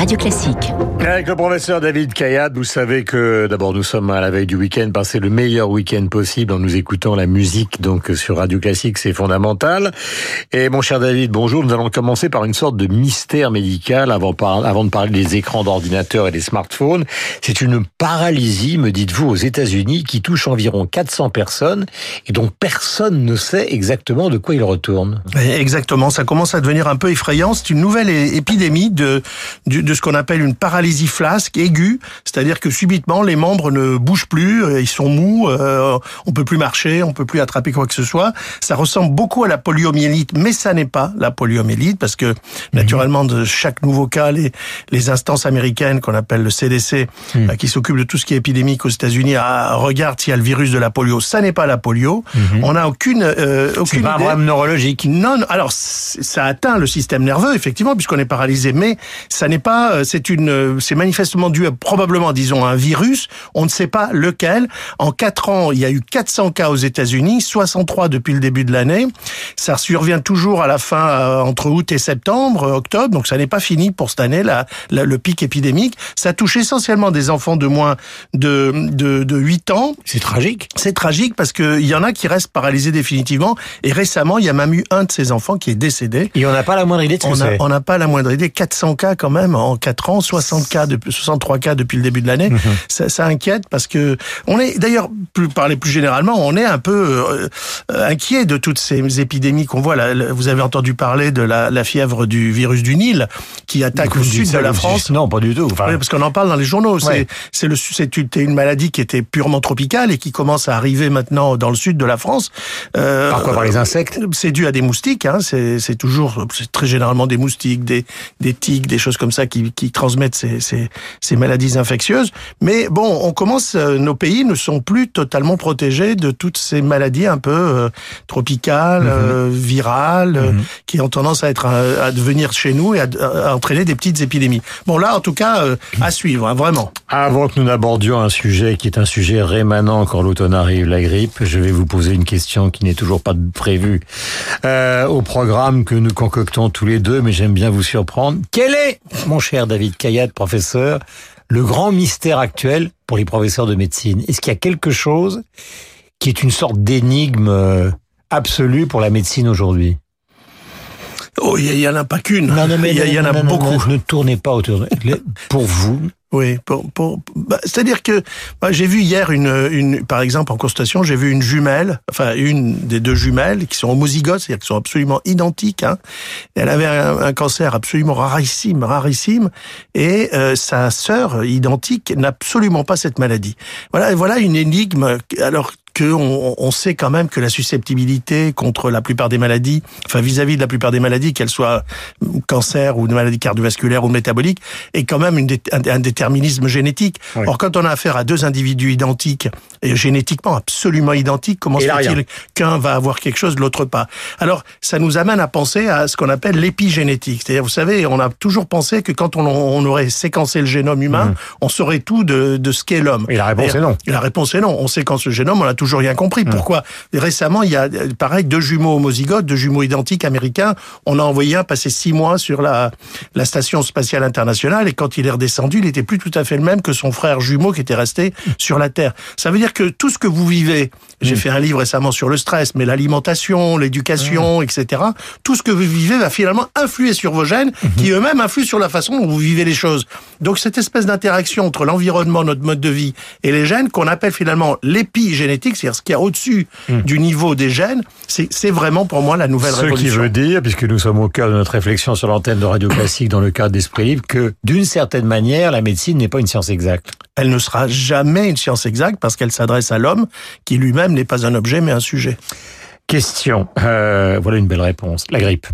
Radio Classique. Avec le professeur David Kayat, vous savez que d'abord nous sommes à la veille du week-end, passer le meilleur week-end possible en nous écoutant la musique donc sur Radio Classique, c'est fondamental. Et mon cher David, bonjour, nous allons commencer par une sorte de mystère médical avant, avant de parler des écrans d'ordinateur et des smartphones. C'est une paralysie, me dites-vous, aux États-Unis qui touche environ 400 personnes et dont personne ne sait exactement de quoi il retourne. Exactement, ça commence à devenir un peu effrayant. C'est une nouvelle épidémie de de ce qu'on appelle une paralysie flasque aiguë, c'est-à-dire que subitement les membres ne bougent plus, euh, ils sont mous, euh, on peut plus marcher, on peut plus attraper quoi que ce soit. Ça ressemble beaucoup à la poliomyélite, mais ça n'est pas la poliomyélite parce que mhm. naturellement de chaque nouveau cas, les, les instances américaines qu'on appelle le CDC, mhm. euh, qui s'occupent de tout ce qui est épidémique aux États-Unis, regardent s'il y a le virus de la polio. Ça n'est pas la polio. Mhm. On n'a aucune euh, aucune. C'est pas un problème neurologique. Non, alors ça atteint le système nerveux effectivement puisqu'on est paralysé, mais ça n'est pas, euh, c'est une, euh, c'est manifestement dû à, probablement, disons, à un virus. On ne sait pas lequel. En quatre ans, il y a eu 400 cas aux États-Unis, 63 depuis le début de l'année. Ça survient toujours à la fin, euh, entre août et septembre, octobre. Donc ça n'est pas fini pour cette année, la, le pic épidémique. Ça touche essentiellement des enfants de moins de, de, de 8 ans. C'est tragique. C'est tragique parce qu'il y en a qui restent paralysés définitivement. Et récemment, il y a même eu un de ces enfants qui est décédé. Et on n'a pas la moindre idée de ce que On n'a pas la moindre idée. 400 cas quand même en 4 ans, 60 cas, depuis, 63 cas depuis le début de l'année. Mhm. Ça, ça, inquiète parce que on est, d'ailleurs, plus parler plus généralement, on est un peu euh, inquiet de toutes ces épidémies qu'on voit. Là, vous avez entendu parler de la, la, fièvre du virus du Nil qui attaque le sud de la France. Non, pas du tout. Enfin... Oui, parce qu'on en parle dans les journaux. C'est c'est le c'est une maladie qui était purement tropicale et qui commence à arriver maintenant dans le sud de la France. Euh, par quoi Par les insectes C'est dû à des moustiques. Hein, c'est toujours, c'est très généralement des moustiques, des des tiques, des choses comme ça qui, qui transmettent ces, ces, ces, maladies infectieuses. Mais bon, on commence, euh, nos pays ne sont plus totalement protégés de toutes ces maladies un peu euh, tropicales, mhm. euh, virales, mhm. qui ont tendance à être à devenir chez nous et à, entraîner des petites épidémies. Bon là, en tout cas, à suivre, hein, vraiment. Avant que nous n'abordions un sujet qui est un sujet rémanent quand l'automne arrive, la grippe, je vais vous poser une question qui n'est toujours pas prévue au programme que nous concoctons tous les deux, mais j'aime bien vous surprendre. Quel est, mon cher David Kayat, professeur, le grand mystère actuel pour les professeurs de médecine. Est-ce qu'il y a quelque chose qui est une sorte d'énigme euh, absolue pour la médecine aujourd'hui? Oh, il y, en a pas qu'une. Non, non, mais il y, en a beaucoup. ne tournez pas autour. De... Pour vous, oui, pour, pour bah, c'est-à-dire que j'ai vu hier une, une, par exemple en constatation, j'ai vu une jumelle, enfin une des deux jumelles qui sont homozygotes, c'est-à-dire qui sont absolument identiques. Hein. Elle avait un, cancer absolument rarissime, rarissime, et euh, sa sœur identique n'a absolument pas cette maladie. Voilà, voilà une énigme. Alors qu'on on sait quand même que la susceptibilité contre la plupart des maladies, enfin vis-à-vis de la plupart des maladies, qu'elles soient cancer ou de maladies cardiovasculaires ou métaboliques, est quand même une, un, déterminisme génétique. Or, quand on a affaire à deux individus identiques et génétiquement absolument identiques, comment se fait-il qu'un va avoir quelque chose, l'autre pas? Alors, ça nous amène à penser à ce qu'on appelle l'épigénétique. C'est-à-dire, vous savez, on a toujours pensé que quand on, on aurait séquencé le génome humain, mmh. on saurait tout de, de ce qu'est l'homme. Et la réponse est non. Et la réponse est non. On séquence le génome, on a toujours rien compris. Mmh. Pourquoi Récemment, il y a pareil deux jumeaux homozygotes, deux jumeaux identiques américains. On a envoyé un passer six mois sur la, la station spatiale internationale et quand il est redescendu, il était plus tout à fait le même que son frère jumeau qui était resté sur la Terre. Ça veut dire que tout ce que vous vivez, j'ai mmh. fait un livre récemment sur le stress, mais l'alimentation, l'éducation, mmh. etc. Tout ce que vous vivez va finalement influer sur vos gènes, qui eux-mêmes influent sur la façon dont vous vivez les choses. Donc cette espèce d'interaction entre l'environnement, notre mode de vie et les gènes, qu'on appelle finalement l'épigénétique, c'est-à-dire ce qu'il y a au-dessus hmm. du niveau des gènes, c'est vraiment pour moi la nouvelle ce révolution. Ce qui veut dire, puisque nous sommes au cœur de notre réflexion sur l'antenne de Radio Classique dans le cadre d'Esprit Libre, que d'une certaine manière, la médecine n'est pas une science exacte. Elle ne sera jamais une science exacte parce qu'elle s'adresse à l'homme qui lui-même n'est pas un objet mais un sujet. Question. Euh, voilà une belle réponse. La grippe.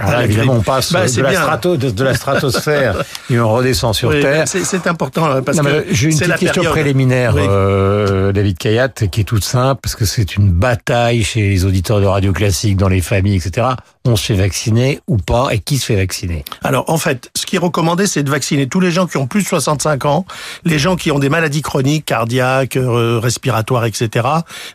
Ah, évidemment, on passe bah, de, la strato, de, la stratosphère et on redescend sur Terre. C'est important hein, parce que j'ai une petite question préliminaire, euh, David Kayat, qui est toute simple parce que c'est une bataille chez les auditeurs de radio classique, dans les familles, etc. On se fait vacciner ou pas et qui se fait vacciner Alors en fait, ce qui est recommandé, c'est de vacciner tous les gens qui ont plus de 65 ans, les gens qui ont des maladies chroniques, cardiaques, euh, respiratoires, etc.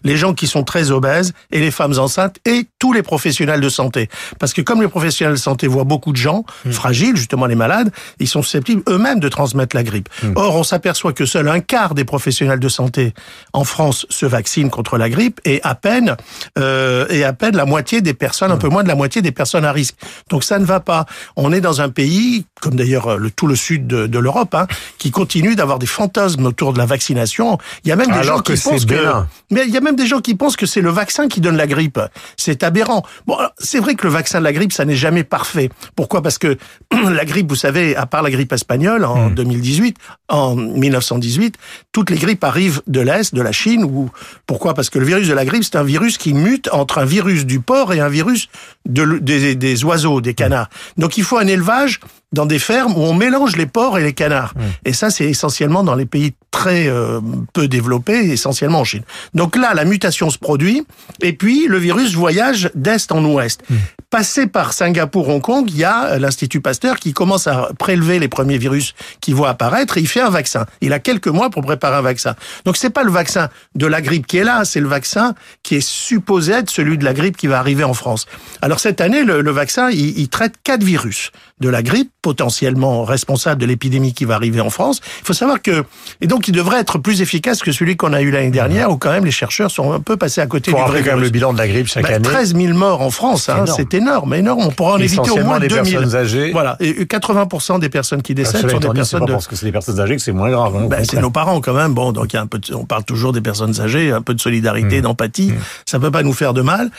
Les gens qui sont très obèses et les femmes enceintes et tous les professionnels de santé. Parce que comme les professionnels de santé voient beaucoup de gens Hmm. fragiles, justement les malades, ils sont susceptibles eux-mêmes de transmettre la grippe. Hmm. Or, on s'aperçoit que seul un quart des professionnels de santé en France se vaccinent contre la grippe et à peine euh, et à peine la moitié des personnes, un peu moins de la moitié des personnes à risque. Donc ça ne va pas. On est dans un pays, comme d'ailleurs euh, le, tout le sud de, de l'Europe, hein, qui continue d'avoir des fantasmes autour de la vaccination. Il y a même des Alors gens que qui pensent que, mais il y a même des gens qui pensent que c'est le vaccin qui donne la grippe. C'est aberrant. Bon, c'est vrai que le vaccin de la grippe, ça n'est jamais parfait. Pourquoi? Parce que la grippe, vous savez, à part la grippe espagnole en 2018, en 1918, toutes les grippes arrivent de l'Est, de la Chine. Ou pourquoi? Parce que le virus de la grippe, c'est un virus qui mute entre un virus du porc et un virus des oiseaux, des canards. Donc il faut un élevage dans des fermes où on mélange les porcs et les canards. Et ça, c'est essentiellement dans les pays très euh, peu développés, essentiellement en Chine. Donc là, la mutation se produit, et puis le virus voyage d'est en ouest. Passé par Singapour, Hong Kong, il y a euh, l'Institut Pasteur qui commence à prélever les premiers virus qui vont apparaître, et il fait un vaccin. Il a quelques mois pour préparer un vaccin. Donc c'est pas le vaccin de la grippe qui est là, c'est le vaccin qui est supposé être celui de la grippe qui va arriver en France. Alors cette année, le, le vaccin, il, il traite quatre virus de la grippe, potentiellement responsable de l'épidémie qui va arriver en France. Il faut savoir que, et donc il devrait être plus efficace que celui qu'on a eu l'année dernière, où quand même les chercheurs sont un peu passés à côté Pour vrai quand même le bilan de la grippe chaque Bah, année. 13 000 morts en France, hein, énorme. c'est énorme, énorme. On pourra en éviter au moins des 2000. personnes âgées. Voilà, et 80% des personnes qui décèdent sont des c'est personnes pas de... parce que c'est des personnes âgées que c'est moins grave. hein, Ben, c'est nos parents quand même. Bon, donc il y a un peu. De, on parle toujours des personnes âgées, un peu de Mmh. solidarité, d'empathie. Ça peut pas nous faire de mal.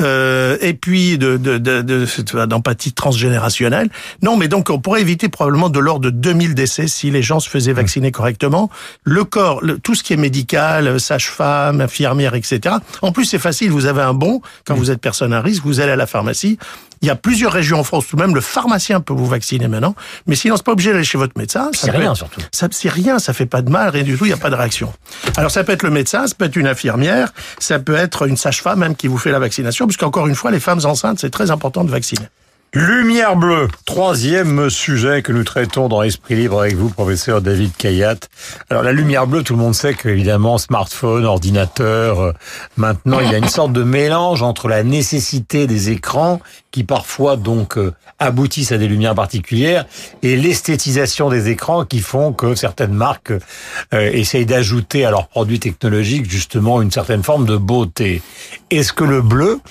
Euh, et puis de de de, d'empathie transgénérationnelle. Non, mais donc on pourrait éviter probablement de l'ordre de 2000 décès si les gens se faisaient Mmh. vacciner correctement. Le corps, le- tout ce qui est médical, sage-femme, infirmière, etc. En plus, c'est facile. Vous avez un bon quand Mmh. vous êtes personne à risque. Vous allez à la pharmacie. Il y a plusieurs régions en France tout de même. Le pharmacien peut vous vacciner maintenant. Mais sinon, c'est pas obligé d'aller chez votre médecin. Ça C'est rien, être- surtout. ça, c'est rien, ça fait pas de mal, rien du tout, il n'y a pas de réaction. Alors ça peut être le médecin, ça peut être une infirmière, ça peut être une sage-femme même qui vous fait la vaccination, puisqu'encore une fois, les femmes enceintes, c'est très important de vacciner. Lumière bleue, troisième sujet que nous traitons dans Esprit Libre avec vous, professeur David Kayat. Alors la lumière bleue, tout le monde sait qu'évidemment, smartphone, ordinateur, euh, maintenant il y a une sorte de mélange entre la nécessité des écrans, qui parfois donc euh, aboutissent à des lumières particulières, et l'esthétisation des écrans qui font que certaines marques euh, essayent d'ajouter à leurs produits technologiques justement une certaine forme de beauté. Est-ce que le bleu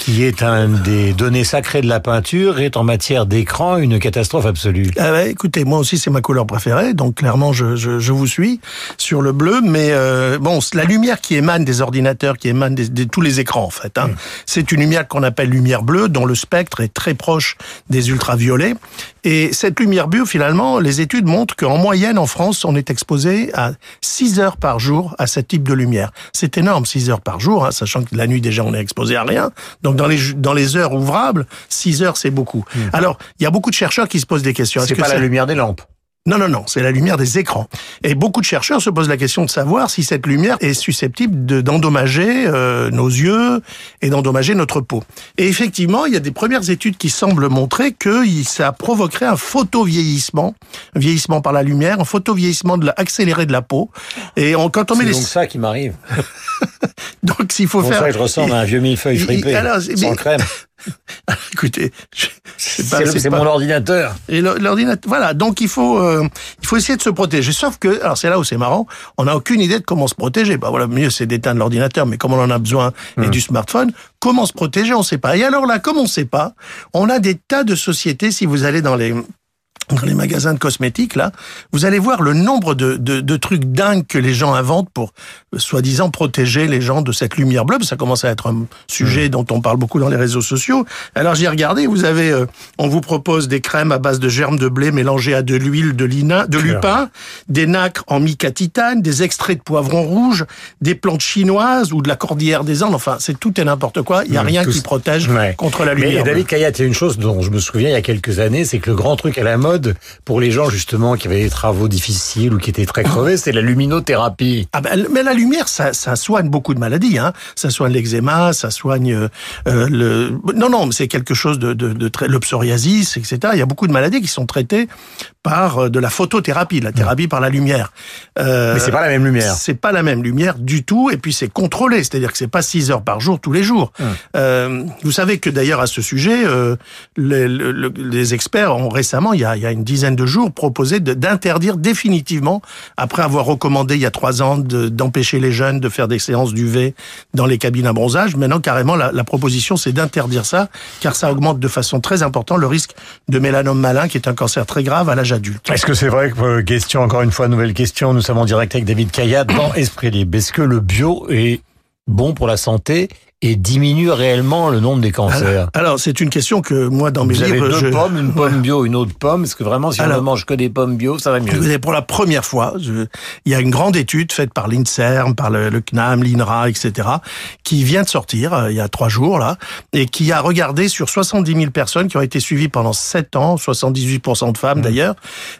qui est un des données sacrées de la peinture, est en matière d'écran une catastrophe absolue. Ah ouais, écoutez, moi aussi c'est ma couleur préférée, donc clairement je, je, je vous suis sur le bleu, mais euh, bon, la lumière qui émane des ordinateurs, qui émane de des, tous les écrans en fait, hein, c'est une lumière qu'on appelle lumière bleue, dont le spectre est très proche des ultraviolets. Et cette lumière bleue, finalement, les études montrent qu'en moyenne en France, on est exposé à 6 heures par jour à ce type de lumière. C'est énorme, 6 heures par jour, hein, sachant que la nuit déjà on est exposé à rien. Donc dans les dans les heures ouvrables, 6 heures c'est beaucoup. Alors il y a beaucoup de chercheurs qui se posent des questions. C'est pas la lumière des lampes. non, non, non, c'est la lumière des écrans. Et beaucoup de chercheurs se posent la question de savoir si cette lumière est susceptible de- d'endommager euh, nos yeux et d'endommager notre peau. Et effectivement, il y a des premières études qui semblent montrer que ça provoquerait un photovieillissement, un vieillissement par la lumière, un photovieillissement de la, accéléré de la peau. Et on- quand on met C'est les... donc ça qui m'arrive. Donc s'il faut pour faire... ça je ressemble à un vieux millefeuille il- fripé, alors, sans mais- crème. Écoutez, c'est mon ordinateur. Et l'ordinateur, voilà. Donc il faut, euh, il faut essayer de se protéger. Sauf que, alors c'est là où c'est marrant, on n'a aucune idée de comment se protéger. Bah voilà, mieux c'est d'éteindre l'ordinateur, mais comme on en a besoin et Hmm. du smartphone, comment se protéger, on ne sait pas. Et alors là, comme on ne sait pas, on a des tas de sociétés. Si vous allez dans les dans les magasins de cosmétiques, là, vous allez voir le nombre de, de, de trucs dingues que les gens inventent pour, euh, soi-disant, protéger les gens de cette lumière bleue. Ça commence à être un sujet dont on parle beaucoup dans les réseaux sociaux. Alors j'ai regardé, vous avez, euh, on vous propose des crèmes à base de germes de blé mélangées à de l'huile de, lina, de lupin, des nacres en mica titane, des extraits de poivron rouge, des plantes chinoises ou de la cordillère des Andes. Enfin, c'est tout et n'importe quoi. Il n'y a Mmh, rien qui protège Ouais. contre la Mais lumière. bleue. David Kayat, il y a une chose dont je me souviens il y a quelques années, c'est que le grand truc à la mode, mode pour les gens justement qui avaient des travaux difficiles ou qui étaient très crevés, c'est la luminothérapie. Ah ben, mais la lumière, ça, ça soigne beaucoup de maladies. Hein. Ça soigne l'eczéma, ça soigne euh, le. Non, non, c'est quelque chose de, de, de très. Le psoriasis, etc. Il y a beaucoup de maladies qui sont traitées par euh, de la photothérapie, la thérapie par la lumière. Euh, mais c'est pas la même lumière. C'est pas la même lumière du tout, et puis c'est contrôlé, c'est-à-dire que c'est pas 6 heures par jour tous les jours. Euh, vous savez que d'ailleurs à ce sujet, euh, les, les, experts ont récemment, il y a, il y a une dizaine de jours, proposé d'interdire définitivement, après avoir recommandé il y a trois ans d'empêcher les jeunes de faire des séances d'UV dans les cabines à bronzage. Maintenant, carrément, la, la proposition, c'est d'interdire ça, car ça augmente de façon très importante le risque de mélanome malin, qui est un cancer très grave à l'âge adulte. Est-ce que c'est vrai que, euh, question, encore une fois, nouvelle question, nous sommes en direct avec David Kayat dans Esprit Libre. Est-ce que le bio est bon pour la santé et diminue réellement le nombre des cancers Alors, c'est une question que moi dans mes Vous livres, avez deux pommes, une pomme bio, une autre pomme. Est-ce que vraiment si alors, on ne mange que des pommes bio, ça va mieux? Pour la première fois, je, il y a une grande étude faite par l'Inserm, par le, le, CNAM, l'INRA, etc., qui vient de sortir euh, il y a trois jours là, et qui a regardé sur 70 000 personnes qui ont été suivies pendant 7 ans, 78% de femmes mmh. d'ailleurs,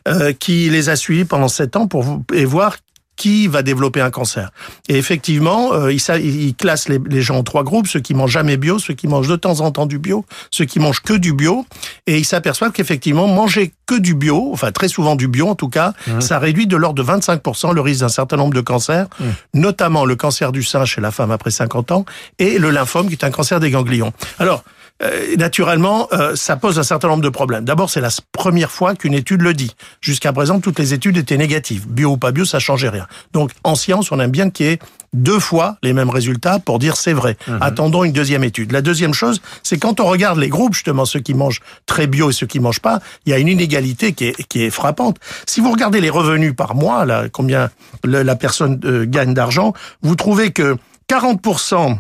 euh, qui les a suivies pendant 7 ans pour et voir qui va développer un cancer. Et effectivement, euh, il, il, classe les, les, gens en trois groupes, ceux qui mangent jamais bio, ceux qui mangent de temps en temps du bio, ceux qui mangent que du bio, et il s'aperçoit qu'effectivement, manger que du bio, enfin très souvent du bio en tout cas, mmh. ça réduit de l'ordre de 25% le risque d'un certain nombre de cancers, mmh. notamment le cancer du sein chez la femme après 50 ans, et le lymphome qui est un cancer des ganglions. Alors, euh, naturellement, euh, ça pose un certain nombre de problèmes. D'abord, c'est la première fois qu'une étude le dit. Jusqu'à présent, toutes les études étaient négatives. Bio ou pas bio, ça changeait rien. Donc, en science, on aime bien qu'il y ait deux fois les mêmes résultats pour dire c'est vrai. Mmh. Attendons une deuxième étude. La deuxième chose, c'est quand on regarde les groupes, justement, ceux qui mangent très bio et ceux qui mangent pas, il y a une inégalité qui est, qui est frappante. Si vous regardez les revenus par mois, là, combien la personne euh, gagne d'argent, vous trouvez que 40%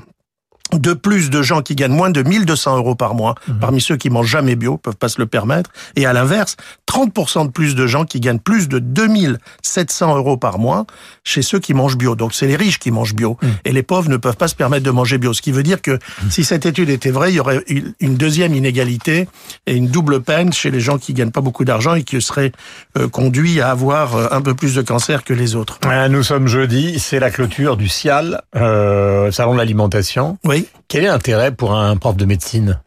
de plus de gens qui gagnent moins de 1200 euros par mois, mmh. parmi ceux qui mangent jamais bio, peuvent pas se le permettre, et à l'inverse, 30% de plus de gens qui gagnent plus de 2700 euros par mois chez ceux qui mangent bio. Donc c'est les riches qui mangent bio, mmh. et les pauvres ne peuvent pas se permettre de manger bio. Ce qui veut dire que mmh. si cette étude était vraie, il y aurait une deuxième inégalité et une double peine chez les gens qui gagnent pas beaucoup d'argent et qui seraient euh, conduits à avoir euh, un peu plus de cancer que les autres. Nous sommes jeudi, c'est la clôture du CIAL, euh, Salon de l'alimentation. Oui. Quel est l'intérêt pour un prof de médecine?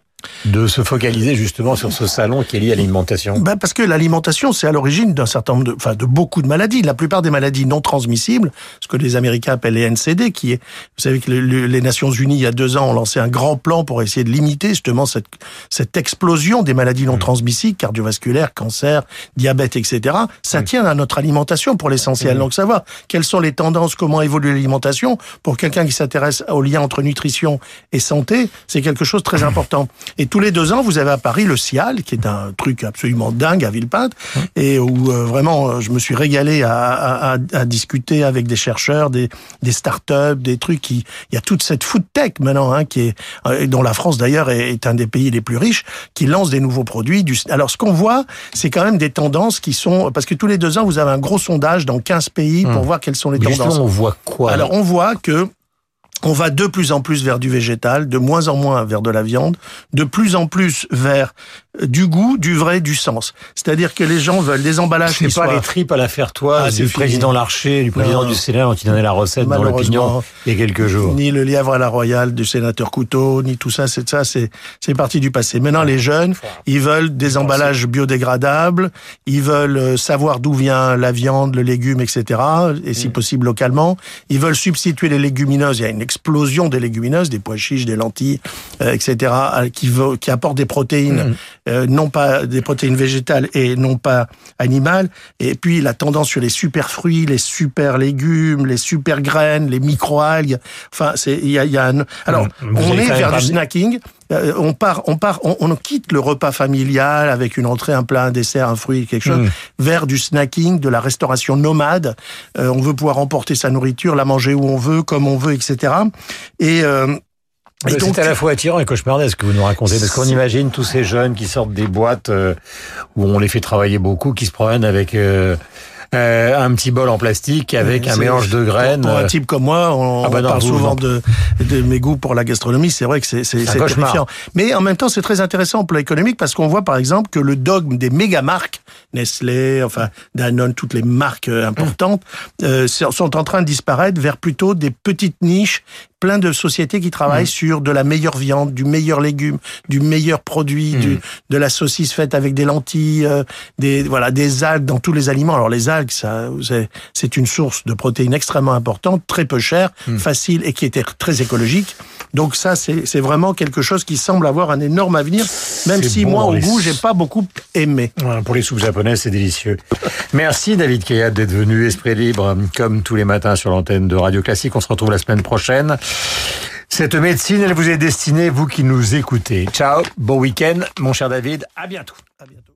De se focaliser justement sur ce salon qui est lié à l'alimentation ben Parce que l'alimentation, c'est à l'origine d'un certain nombre de, enfin, de beaucoup de maladies. La plupart des maladies non transmissibles, ce que les Américains appellent les NCD, qui est, vous savez que le, les Nations Unies, il y a deux ans, ont lancé un grand plan pour essayer de limiter justement cette, cette explosion des maladies non mmh. transmissibles, cardiovasculaires, cancer, diabète, etc. Ça mmh. tient à notre alimentation pour l'essentiel. Mmh. Donc savoir quelles sont les tendances, comment évolue l'alimentation, pour quelqu'un qui s'intéresse au lien entre nutrition et santé, c'est quelque chose de très important. Et tous les deux ans, vous avez à Paris le CIAL, qui est un truc absolument dingue à Villepinte, et où euh, vraiment je me suis régalé à, à, à, discuter avec des chercheurs, des, des start-up, des trucs qui... Il y a toute cette food tech maintenant, hein, qui est, euh, dont la France d'ailleurs est, est, un des pays les plus riches, qui lance des nouveaux produits. Du... Alors ce qu'on voit, c'est quand même des tendances qui sont... Parce que tous les deux ans, vous avez un gros sondage dans 15 pays pour mmh. voir quelles sont les Mais tendances. on voit quoi Alors? on voit que on va de plus en plus vers du végétal, de moins en moins vers de la viande, de plus en plus vers du goût, du vrai, du sens. C'est-à-dire que les gens veulent des emballages qui pas soient... les tripes à la fertoise ah, du président Larcher, du président non, du Sénat qui donnait la recette dans l'opinion il y a quelques jours. Ni le lièvre à la royale du sénateur Couteau, ni tout ça, c'est ça, c'est c'est parti du passé. Maintenant, les jeunes, ils veulent des emballages biodégradables, ils veulent euh, savoir d'où vient la viande, le légume, etc. Et si mm. possible localement, ils veulent substituer les légumineuses. Il y a une explosion des légumineuses, des pois chiches, des lentilles, euh, etc. qui veut, qui apportent des protéines. Mm euh, non pas des protéines végétales et non pas animales. Et puis la tendance sur les super fruits, les super légumes, les super graines, les micro-algues. Enfin, c'est il y a, y a un... alors on est vers du snacking. Euh, on part, on part, on, on, quitte le repas familial avec une entrée, un plat, un dessert, un fruit, quelque chose, mmh. vers du snacking, de la restauration nomade. Euh, on veut pouvoir emporter sa nourriture, la manger où on veut, comme on veut, etc. Et euh, c'est à la fois attirant et cauchemardesque ce que vous nous racontez, parce qu'on imagine tous ces jeunes qui sortent des boîtes euh, où on les fait travailler beaucoup, qui se promènent avec euh, euh, un petit bol en plastique avec un mélange de graines. Pour, pour un euh, type comme moi, on, Ah bah on non, parle vous, souvent de, de mes goûts pour la gastronomie. C'est vrai que c'est c'est- terrifiant. Mais en même temps, c'est très intéressant au plan économique parce qu'on voit par exemple que le dogme des méga marques, Nestlé, enfin Danone, toutes les marques euh, importantes, euh, sont en train de disparaître vers plutôt des petites niches plein de sociétés qui travaillent sur de la meilleure viande, du meilleur légume, du meilleur produit, du, de la saucisse faite avec des lentilles, euh, des voilà des algues dans tous les aliments. Alors les algues, ça, c'est une source de protéines extrêmement importante, très peu chère, facile et qui était très écologique. Donc ça, c'est vraiment quelque chose qui semble avoir un énorme avenir, même si bon moi au goût, j'ai pas beaucoup aimé. Voilà, pour les soupes japonaises, c'est délicieux. Merci David Kayat d'être venu Esprit Libre, comme tous les matins sur l'antenne de Radio Classique. On se retrouve la semaine prochaine. Cette médecine, elle vous est destinée, vous qui nous écoutez. Ciao, bon week-end, mon cher David, à bientôt. À bientôt.